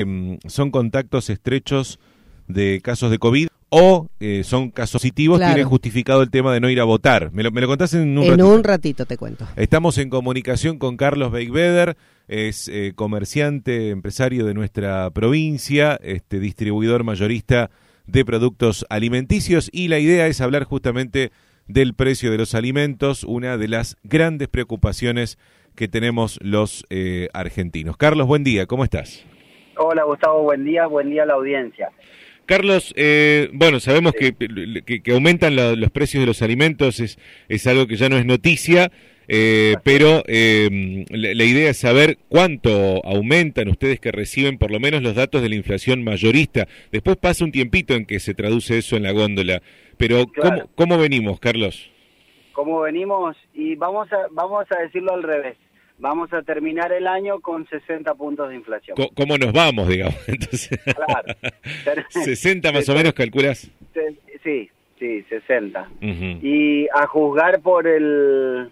Em, son contactos estrechos de casos de COVID o eh, son casos positivos, Claro. tiene justificado el tema de no ir a votar. Me lo, me lo contás en un en ratito. un ratito te cuento. Estamos en comunicación con Carlos Beigbeder, es eh, comerciante, empresario de nuestra provincia, este distribuidor mayorista de productos alimenticios y la idea es hablar justamente del precio de los alimentos, una de las grandes preocupaciones que tenemos los eh, argentinos. Carlos, buen día, ¿cómo estás? Hola Gustavo, buen día, buen día a la audiencia. Carlos, eh, bueno, sabemos que, que- que aumentan la- los precios de los alimentos, es, es algo que ya no es noticia, eh, pero eh, la, la idea es saber cuánto aumentan ustedes que reciben por lo menos los datos de la inflación mayorista. Después pasa un tiempito en que se traduce eso en la góndola, pero Claro. ¿cómo, cómo venimos, Carlos? ¿Cómo venimos? Y vamos a, vamos a decirlo al revés. Vamos a terminar el año con 60 puntos de inflación. ¿Cómo nos vamos, digamos? Entonces, Claro. 60 más o menos calculás. Sí, sí, 60. Ujú. Y a juzgar por el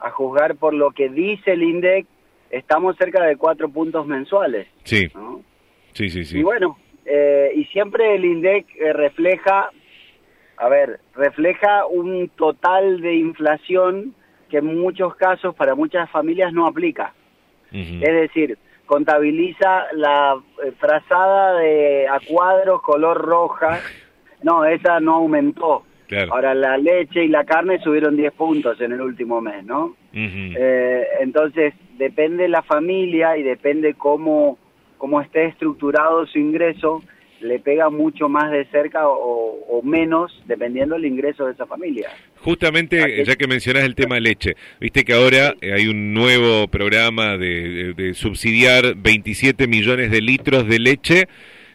a juzgar por lo que dice el INDEC, estamos cerca de cuatro puntos mensuales, Sí, ¿no? sí, sí, sí. Y bueno, eh, y siempre el INDEC eh, refleja, a ver, refleja un total de inflación que en muchos casos para muchas familias no aplica. Es decir, contabiliza la eh, frazada de a cuadros color roja. No, esa no aumentó. Claro. Ahora la leche y la carne subieron 10 puntos en el último mes, ¿no? Eh, entonces, depende la familia y depende cómo, cómo esté estructurado su ingreso, le pega mucho más de cerca o, o menos, dependiendo del ingreso de esa familia. Justamente, ya que mencionás el tema leche, viste que ahora eh, hay un nuevo programa de, de- de subsidiar 27 millones de litros de leche.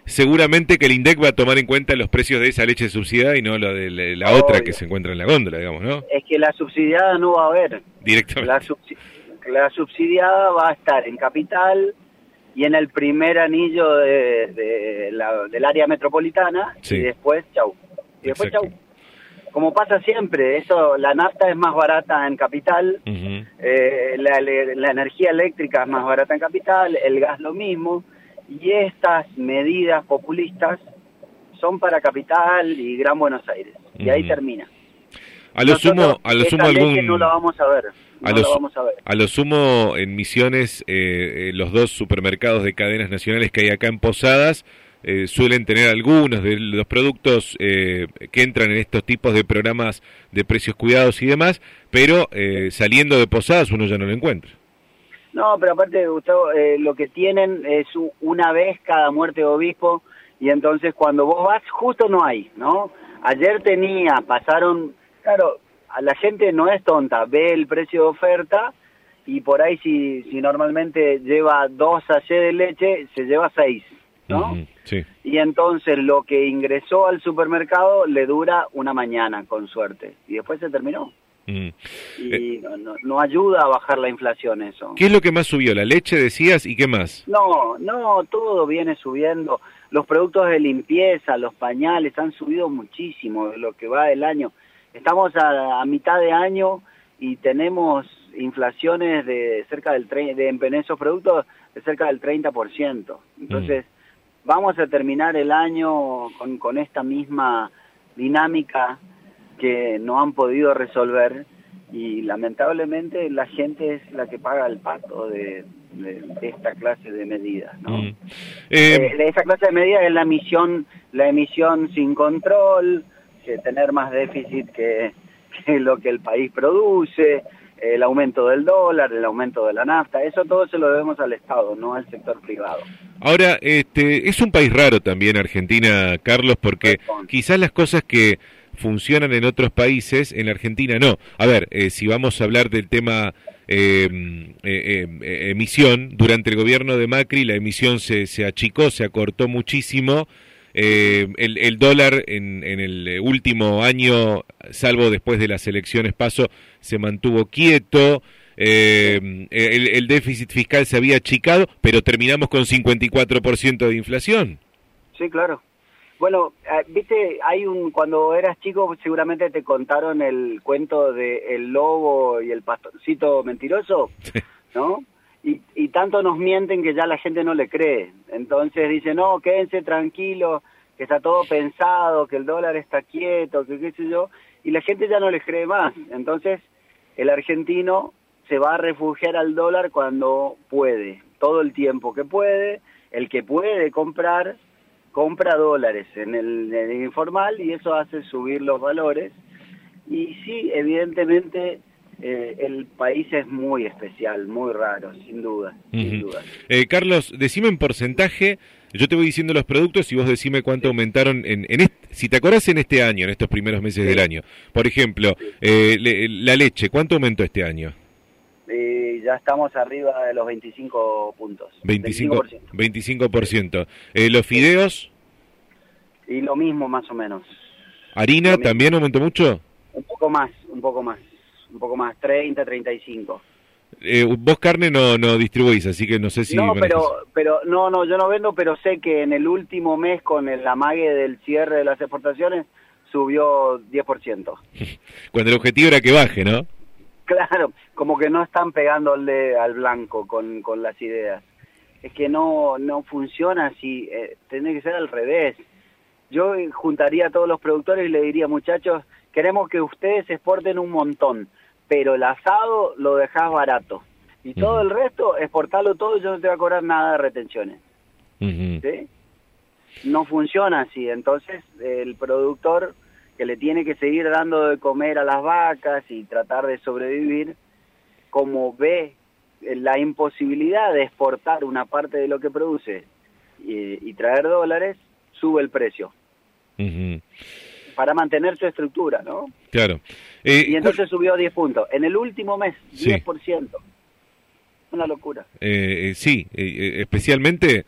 Seguramente que el INDEC va a tomar en cuenta los precios de esa leche subsidiada y no la de la, la otra Obvio. que se encuentra en la góndola, digamos, ¿no? Es que la subsidiada no va a haber. Directamente. La, subsi- la subsidiada va a estar en Capital y en el primer anillo de, de la- del área metropolitana Sí. y después chau. Y después Exacto. chau. Como pasa siempre, eso la nafta es más barata en Capital, eh, la, la energía eléctrica es más barata en Capital, el gas lo mismo, y estas medidas populistas son para Capital y Gran Buenos Aires. Y ahí termina. A lo Nosotros sumo, a lo sumo algún... no la vamos a ver. No a lo, vamos a ver. a lo sumo en Misiones, eh, eh, los dos supermercados de cadenas nacionales que hay acá en Posadas eh, suelen tener algunos de los productos eh, que entran en estos tipos de programas de precios cuidados y demás, pero eh, saliendo de Posadas uno ya no lo encuentra. No, pero aparte, Gustavo, eh, lo que tienen es una vez cada muerte de obispo y entonces cuando vos vas justo no hay, ¿no? Ayer tenía, pasaron, claro, a la gente no es tonta, ve el precio de oferta y por ahí si, si normalmente lleva dos sachets de leche, se lleva seis, ¿no? Sí. Y entonces lo que ingresó al supermercado le dura una mañana, con suerte, y después se terminó. Y no, no, no ayuda a bajar la inflación eso. ¿Qué es lo que más subió? ¿La leche decías y qué más? No, no, todo viene subiendo. Los productos de limpieza, los pañales han subido muchísimo de lo que va del año. Estamos a, a mitad de año y tenemos inflaciones de cerca del tre- de en esos productos de cerca del 30%. Entonces, vamos a terminar el año con, con esta misma dinámica que no han podido resolver y lamentablemente la gente es la que paga el pato de, de- de esta clase de medidas, ¿no? Mm. Eh, Eh, de esa clase de medidas es la emisión, la emisión sin control, que tener más déficit que, que lo que el país produce, el aumento del dólar, el aumento de la nafta, eso todo se lo debemos al Estado, no al sector privado. Ahora, este, es un país raro también Argentina, Carlos, porque quizás las cosas que funcionan en otros países, en la Argentina no. A ver, eh, si vamos a hablar del tema eh, eh, eh, emisión, durante el gobierno de Macri la emisión se, se achicó, se acortó muchísimo. Eh, el, el dólar en, en el último año, salvo después de las elecciones paso, se mantuvo quieto. Eh, el, el déficit fiscal se había achicado, pero terminamos con 54% de inflación. Sí, claro. Bueno, eh, viste, hay un cuando eras chico seguramente te contaron el cuento de el lobo y el pastorcito mentiroso, ¿no? Y, y tanto nos mienten que ya la gente no le cree. Entonces dice, no, quédense tranquilos, que está todo pensado, que el dólar está quieto, que qué sé yo, y la gente ya no les cree más. Entonces el argentino se va a refugiar al dólar cuando puede, todo el tiempo que puede, el que puede comprar, compra dólares en el, en el informal y eso hace subir los valores. Y sí, evidentemente eh, el país es muy especial, muy raro, sin duda. sin duda. Eh, Carlos, decime en porcentaje, yo te voy diciendo los productos y vos decime cuánto aumentaron en, en este, si te acordás en este año, en estos primeros meses del año. Por ejemplo, eh, le, la leche, ¿cuánto aumentó este año? Eh, ya estamos arriba de los 25 puntos. 25%. 25%. Eh, ¿Los fideos? Y lo mismo más o menos. ¿Harina también aumentó mucho? Un poco más, un poco más. Un poco más, 30, 35. Eh, vos carne no, no distribuís, así que no sé si... No, pero, pero no, no, yo no vendo, pero sé que en el último mes con el amague del cierre de las exportaciones subió 10%. Cuando el objetivo era que baje, ¿no? Claro, como que no están pegándole al blanco con, con las ideas. Es que no, no funciona así, eh, tiene que ser al revés. Yo juntaría a todos los productores y le diría, muchachos, queremos que ustedes exporten un montón, pero el asado lo dejás barato. Y todo el resto, exportarlo todo y yo no te voy a cobrar nada de retenciones. ¿Sí? No funciona así, entonces el productor que le tiene que seguir dando de comer a las vacas y tratar de sobrevivir, como ve la imposibilidad de exportar una parte de lo que produce y, y traer dólares, sube el precio. Uh -huh. Para mantener su estructura, ¿no? Claro. Eh, y entonces subió 10 puntos. En el último mes, 10%. Sí. Una locura. Eh, eh, sí, especialmente,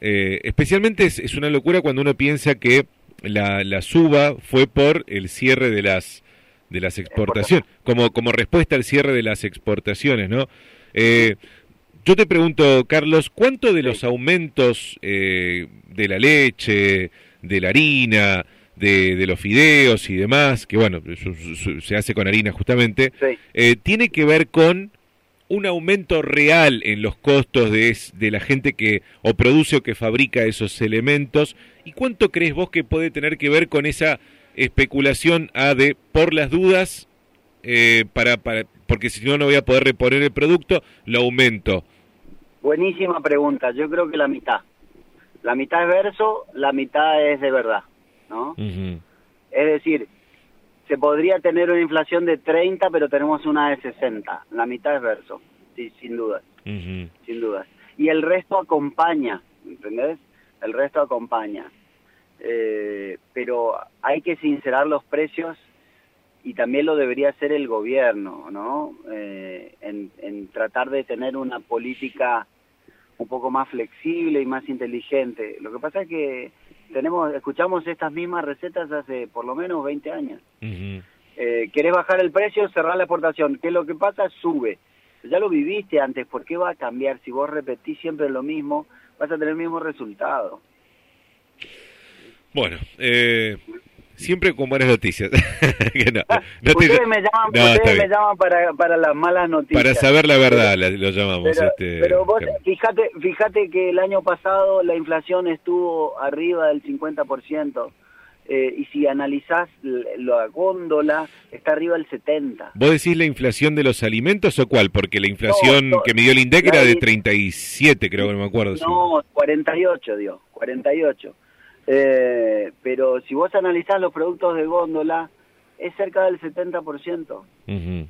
especialmente es, es una locura cuando uno piensa que la, la suba fue por el cierre de las de las exportaciones, como, como respuesta al cierre de las exportaciones, ¿no? Eh, yo te pregunto, Carlos, ¿cuánto de los aumentos eh, de la leche, de la harina, de, de, los fideos y demás, que bueno, su, su, se hace con harina justamente, sí. eh, tiene que ver con un aumento real en los costos de, de la gente que o produce o que fabrica esos elementos? ¿Y cuánto crees vos que puede tener que ver con esa especulación a de por las dudas eh, para, para porque si no no voy a poder reponer el producto lo aumento buenísima pregunta yo creo que la mitad la mitad es verso la mitad es de verdad no uh -huh. es decir se podría tener una inflación de 30 pero tenemos una de 60 la mitad es verso sí sin dudas uh -huh. sin dudas y el resto acompaña ¿entendés? el resto acompaña eh, pero hay que sincerar los precios y también lo debería hacer el gobierno, ¿no? Eh, en, en, tratar de tener una política un poco más flexible y más inteligente. Lo que pasa es que tenemos, escuchamos estas mismas recetas hace por lo menos 20 años. Uh -huh. eh, ¿Querés bajar el precio? Cerrar la exportación. ¿Qué es lo que pasa? Sube. Ya lo viviste antes, ¿por qué va a cambiar? Si vos repetís siempre lo mismo, vas a tener el mismo resultado. Bueno, eh, siempre con buenas noticias. no, no ustedes te... me llaman, no, ustedes me llaman para, para las malas noticias. Para saber la verdad pero, lo llamamos. Pero, este, pero vos, fíjate, fíjate que el año pasado la inflación estuvo arriba del 50%. Eh, y si analizás la góndola, está arriba del 70. ¿Vos decís la inflación de los alimentos o cuál? Porque la inflación no, no, que midió el INDEC era de 37, creo que no me acuerdo. No, 48 dio, 48. Eh, pero si vos analizás los productos de góndola, es cerca del 70%. Uh -huh.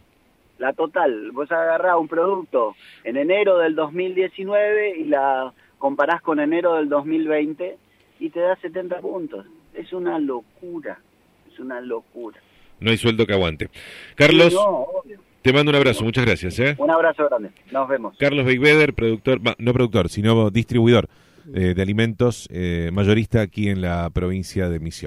La total, vos agarrás un producto en enero del 2019 y la comparás con enero del 2020 y te da 70 puntos. Es una locura, es una locura. No hay sueldo que aguante. Carlos, no, te mando un abrazo, muchas gracias. ¿eh? Un abrazo grande, nos vemos. Carlos Beiveder, productor, no productor, sino distribuidor eh, de alimentos, eh, mayorista aquí en la provincia de Misiones.